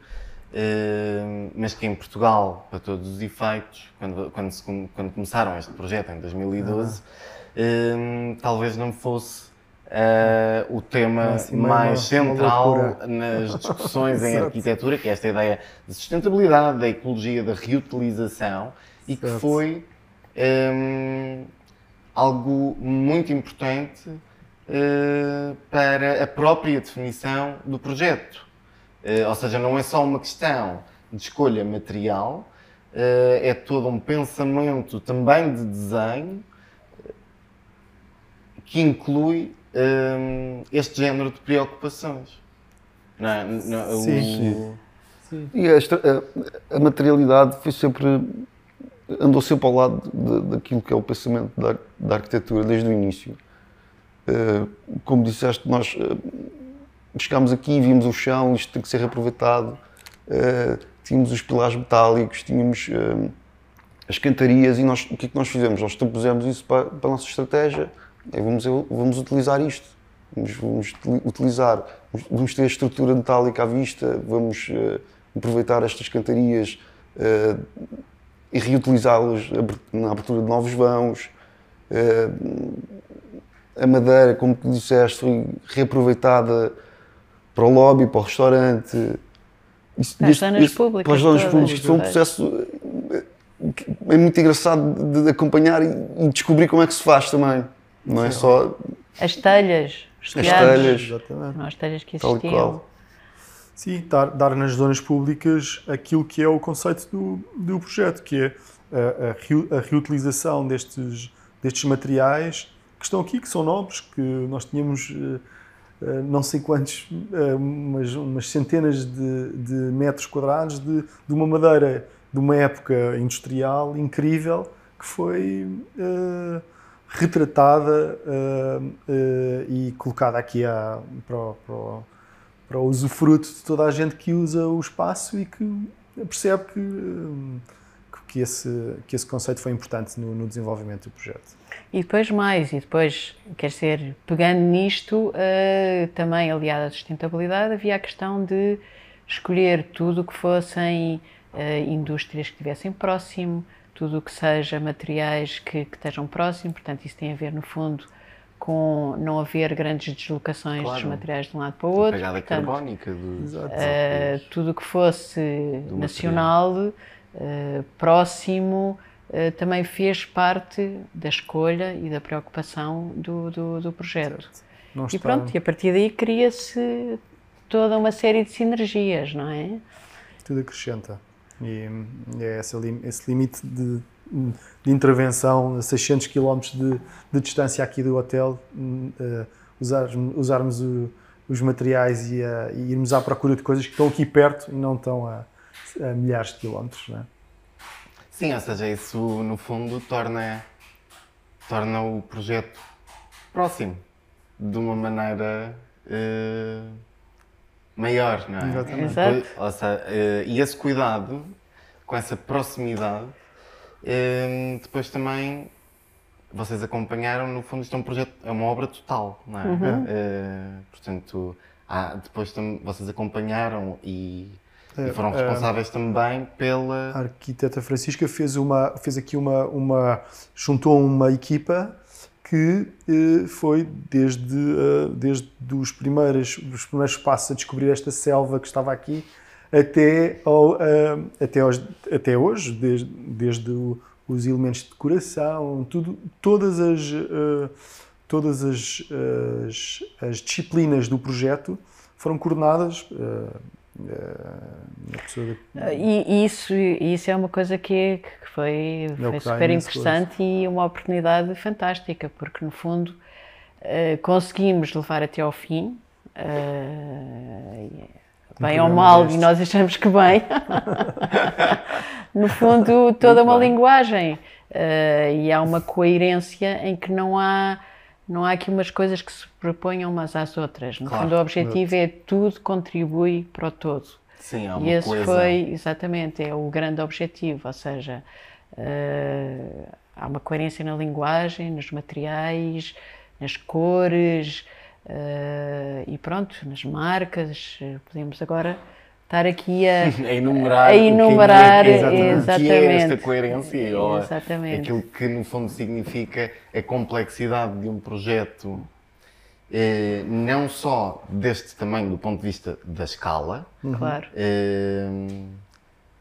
mas que em Portugal, para todos os efeitos, quando, quando, se, quando começaram este projeto em 2012, talvez não fosse Uh, o tema mais central nas discussões em arquitetura, que é esta ideia de sustentabilidade, da ecologia, da reutilização, e que foi um, algo muito importante uh, para a própria definição do projeto. Uh, ou seja, não é só uma questão de escolha material, é todo um pensamento também de desenho que inclui um, este género de preocupações. Não é? Não, sim, o... sim. E a, a, a, materialidade foi sempre andou sempre ao lado de, daquilo que é o pensamento da, da arquitetura desde o início. Uh, como disseste, nós uh, chegámos aqui, vimos o chão, isto tem que ser reaproveitado. Uh, tínhamos os pilares metálicos, tínhamos as cantarias e nós, o que é que nós fizemos? Nós pusemos isso para, para a nossa estratégia vamos, vamos utilizar isto, vamos, vamos utilizar, vamos ter a estrutura metálica à vista, vamos uh, aproveitar estas cantarias uh, e reutilizá-las na abertura de novos vãos. Uh, a madeira, como tu disseste, foi reaproveitada para o lobby, para o restaurante. Isso, Nas zonas públicas. Para as zonas públicas. Isto foi um processo é muito engraçado de acompanhar e descobrir como é que se faz também. Não é só. As telhas, os as telhas, exatamente. as telhas que existiam. Sim, dar, dar, nas zonas públicas aquilo que é o conceito do, do projeto, que é a, a, a, reutilização destes, destes materiais que estão aqui, que são novos, que nós tínhamos uh, uh, não sei quantos, uh, umas, umas, centenas de, de metros quadrados de, de, uma madeira de uma época industrial incrível que foi retratada uh, uh, e colocada aqui a, para, o, para, para o usufruto de toda a gente que usa o espaço e que percebe que, uh, que, esse, que esse conceito foi importante no, no, desenvolvimento do projeto. E depois mais, e depois, quer dizer, pegando nisto, também aliado à sustentabilidade, havia a questão de escolher tudo que fossem indústrias que estivessem próximo, tudo o que seja materiais que, que estejam próximos, portanto, isso tem a ver, no fundo, com não haver grandes deslocações claro. dos materiais de um lado para o outro. A pegada portanto, carbónica dos, uh, tudo o que fosse nacional, uh, próximo, uh, também fez parte da escolha e da preocupação do, do, do projeto. e pronto, e a partir daí cria-se toda uma série de sinergias, não é? Tudo acrescenta. E é esse, esse limite de, de, intervenção a 600 km de, de, distância aqui do hotel, uh, usar, usarmos o, os materiais e, a, e, irmos à procura de coisas que estão aqui perto e não estão a, a milhares de quilómetros. É? Sim, ou seja, isso no fundo torna, torna o projeto próximo de uma maneira. Uh maior, não é? Exatamente. Exato. Ou seja, eh, e esse cuidado, com essa proximidade, eh, depois também vocês acompanharam, no fundo, isto é um projeto, é uma obra total, não é? Uhum. Uh, portanto, há, depois vocês acompanharam e, e foram responsáveis uh, também pela. A arquiteta Francisca fez, uma, fez aqui uma, uma. juntou uma equipa que eh, foi desde, eh, desde os, primeiros, os primeiros passos a descobrir esta selva que estava aqui até, ao, eh, até, aos, até hoje, desde, desde os elementos de decoração, tudo, todas as, todas as, as, as disciplinas do projeto foram coordenadas ah, e isso, isso é uma coisa que, que foi, é foi super interessante e uma oportunidade fantástica, porque no fundo uh, conseguimos levar até ao fim, uh, bem ou mal, e nós achamos que bem, no fundo, toda Muito uma bem. linguagem e há uma coerência em que não há não há aqui umas coisas que se proponham umas às outras. No claro, fundo, o objetivo é tudo contribui para o todo. Sim, há uma E esse coisa. foi, exatamente, é o grande objetivo, ou seja, uh, há uma coerência na linguagem, nos materiais, nas cores uh, e pronto, nas marcas. Podemos agora estar aqui a, a enumerar, a enumerar é, exatamente. exatamente. que é esta coerência ou exatamente. aquilo que no fundo significa a complexidade de um projeto eh, não só deste tamanho do ponto de vista da escala claro eh,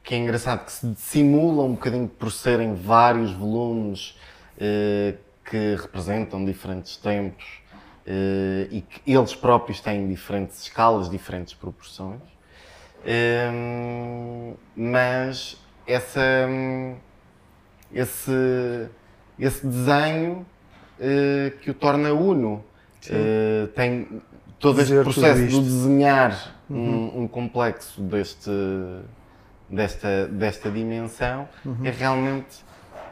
que é engraçado que se dissimula um bocadinho por serem vários volumes eh, que representam diferentes tempos eh, e que eles próprios têm diferentes escalas, diferentes proporções um, mas essa, esse, esse desenho uh, que o torna uno uh, tem todo este processo de desenhar uhum. um, um, complexo deste, desta, desta dimensão uhum. é realmente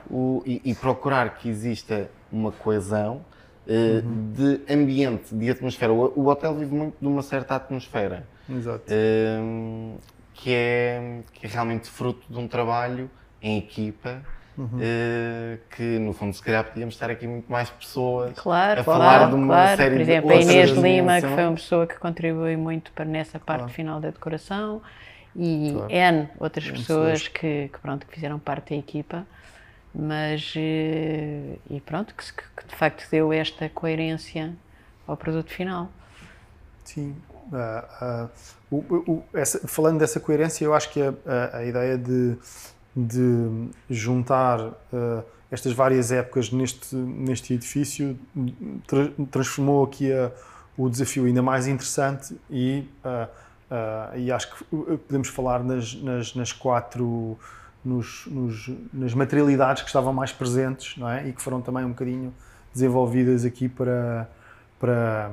o, e, e, procurar que exista uma coesão uh, uhum. de ambiente, de atmosfera. O, o hotel vive muito de uma certa atmosfera. Exato. Um, que, é, que é realmente fruto de um trabalho em equipa. Uhum. Uh, que no fundo se calhar podíamos estar aqui muito mais pessoas claro, a falar claro, de uma claro. série Por exemplo, de a Inês Lima, que foi uma pessoa que contribui muito para nessa parte claro. final da decoração e claro. N outras pessoas que, que, pronto, que fizeram parte da equipa mas uh, e pronto, que, que de facto deu esta coerência ao produto final. Sim, Uh, uh, o, o, essa, falando dessa coerência, eu acho que a, a, a ideia de, de juntar uh, estas várias épocas neste, neste edifício tra transformou aqui a, o desafio ainda mais interessante e, e acho que podemos falar nas, nas, nas quatro. Nos, nos, nas materialidades que estavam mais presentes não é? e que foram também um bocadinho desenvolvidas aqui para, para,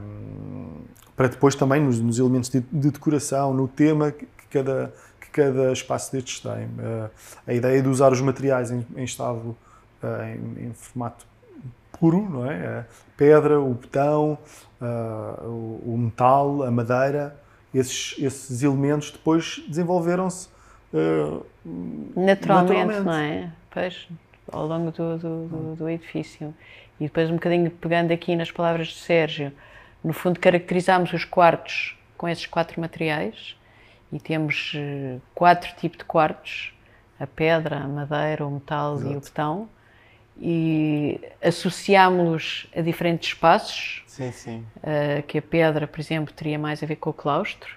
para depois também nos, nos elementos de, de, decoração, no tema que cada, que cada espaço destes tem. Uh, a ideia de usar os materiais em, em estado, uh, em, em, formato puro, não é? A pedra, o betão, uh, o, o, metal, a madeira, esses, esses elementos depois desenvolveram-se naturalmente, naturalmente, não é? Pois, ao longo do, do, do, do edifício. E depois, um bocadinho pegando aqui nas palavras de Sérgio, no fundo, caracterizámos os quartos com esses quatro materiais e temos eh, quatro tipos de quartos: a pedra, a madeira, o metal Exato. e o betão. E associámos-los a diferentes espaços. Sim, sim. Uh, que a pedra, por exemplo, teria mais a ver com o claustro.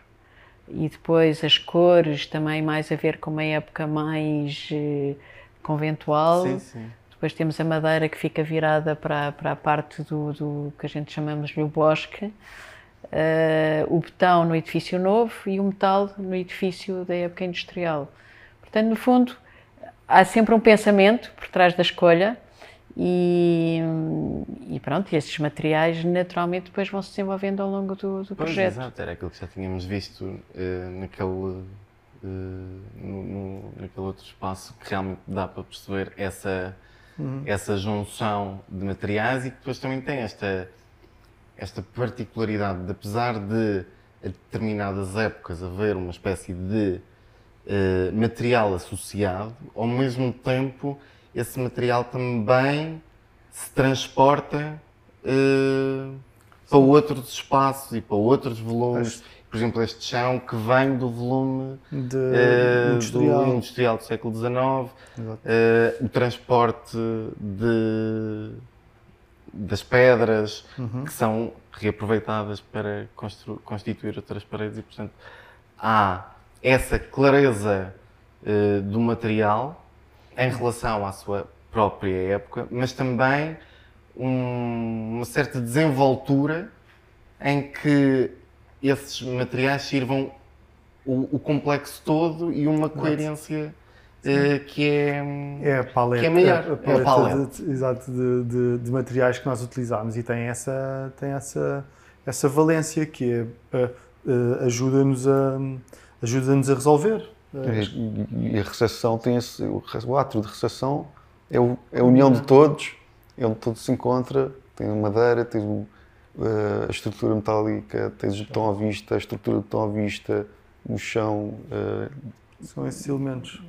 E depois as cores também mais a ver com uma época mais uh, conventual. Sim, sim. Depois temos a madeira que fica virada para, para a parte do, do que a gente chamamos de bosque uh, o betão no edifício novo e o metal no edifício da época industrial. Portanto, no fundo, há sempre um pensamento por trás da escolha e, e pronto, esses materiais naturalmente depois vão se desenvolvendo ao longo do, do pois, projeto. Exato, era aquilo que já tínhamos visto uh, naquele, uh, no, no, naquele outro espaço que realmente dá para perceber essa, uhum. essa junção de materiais e que depois também tem esta esta particularidade de, apesar de a determinadas épocas haver uma espécie de uh, material associado, ao mesmo tempo esse material também se transporta uh, para outros espaços e para outros volumes. Por exemplo, este chão que vem do volume de, uh, industrial. do industrial do século XIX, o transporte de das pedras uhum. que são reaproveitadas para constituir outras paredes e, portanto, há essa clareza uh, do material em relação à sua própria época, mas também um, uma certa desenvoltura em que esses materiais sirvam o, o complexo todo e uma coerência Uh, que é, é a paleta, que é melhor. A paleta, é a paleta. De, exato, de, de, de, materiais que nós utilizamos e tem essa, tem essa, essa valência que é, uh, uh, ajuda-nos a, ajuda-nos a resolver. E, a recepção tem esse, o, ato de recepção é, o, é a união de todos, é onde todo se encontra, tem a madeira, tem o, a estrutura metálica, tens o betão à vista, a estrutura de betão à vista, o chão. São esses elementos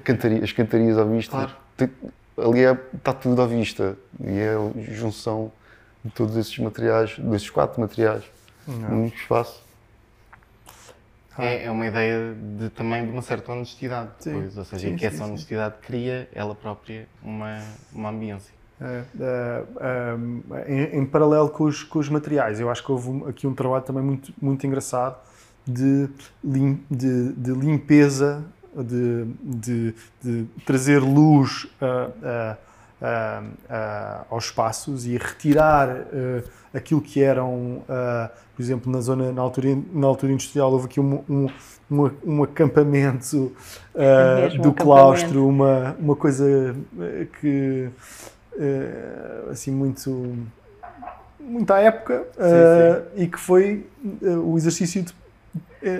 cantaria, as cantarias à vista. Claro. ali é, está tudo à vista e é a junção de todos esses materiais, desses quatro materiais, num único espaço. É, é, uma ideia de, também de uma certa honestidade, depois, ou seja, sim, que essa honestidade sim. cria ela própria uma, uma ambiência. É, é, é, em, em, paralelo com os, com os materiais, eu acho que houve aqui um trabalho também muito, muito engraçado de, lim, de, de limpeza de, de, de trazer luz uh, uh, aos espaços e retirar uh, aquilo que eram, por exemplo, na zona, na altura, na altura industrial, houve aqui um, um, um, um acampamento do claustro, uma, uma coisa que, assim, muito muito à época sim, sim. e que foi o exercício de,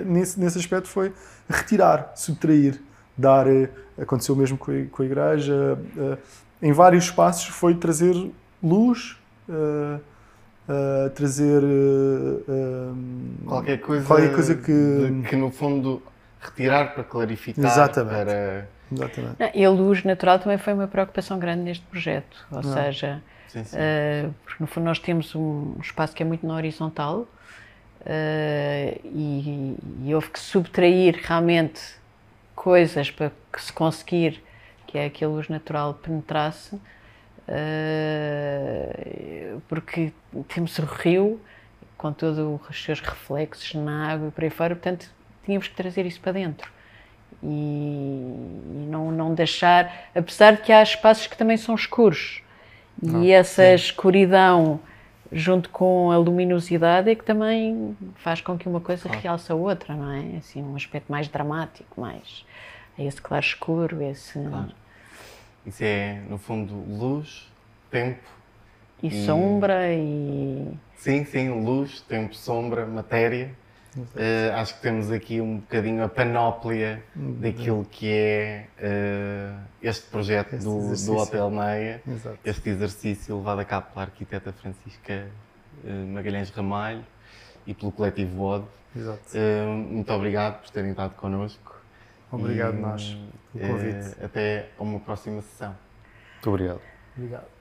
nesse, nesse aspecto foi retirar, subtrair, dar. Eh, aconteceu mesmo com a, com a igreja. Eh, em vários espaços foi trazer luz, uh, trazer uh, qualquer coisa, qualquer coisa que, que no fundo retirar para clarificar. Exatamente. Para... Exatamente. Não, e a luz natural também foi uma preocupação grande neste projeto, ou Não. seja, sim, sim. porque no fundo nós temos um espaço que é muito na horizontal Uh, e, e, houve que subtrair realmente coisas para que se conseguir que é que a luz natural penetrasse, uh, porque temos o rio com todos os seus reflexos na água e por aí fora, portanto tínhamos que trazer isso para dentro. E, não, não deixar, apesar de que há espaços que também são escuros, não, e essa sim. escuridão junto com a luminosidade é que também faz com que uma coisa claro. realce a outra, não é? Assim, um aspecto mais dramático, mais esse claro escuro, esse claro. Isso é, no fundo, luz, tempo e, e, sombra e sim, sim, luz, tempo, sombra, matéria. Uh, acho que temos aqui um bocadinho a panóplia uhum. daquilo que é uh, este projeto este do, do, Hotel Meia, Exato. este exercício levado a cabo pela arquiteta Francisca uh, Magalhães Ramalho e pelo coletivo OD. muito obrigado por terem estado connosco. Obrigado e, nós pelo convite. até uma próxima sessão. Muito obrigado. Obrigado.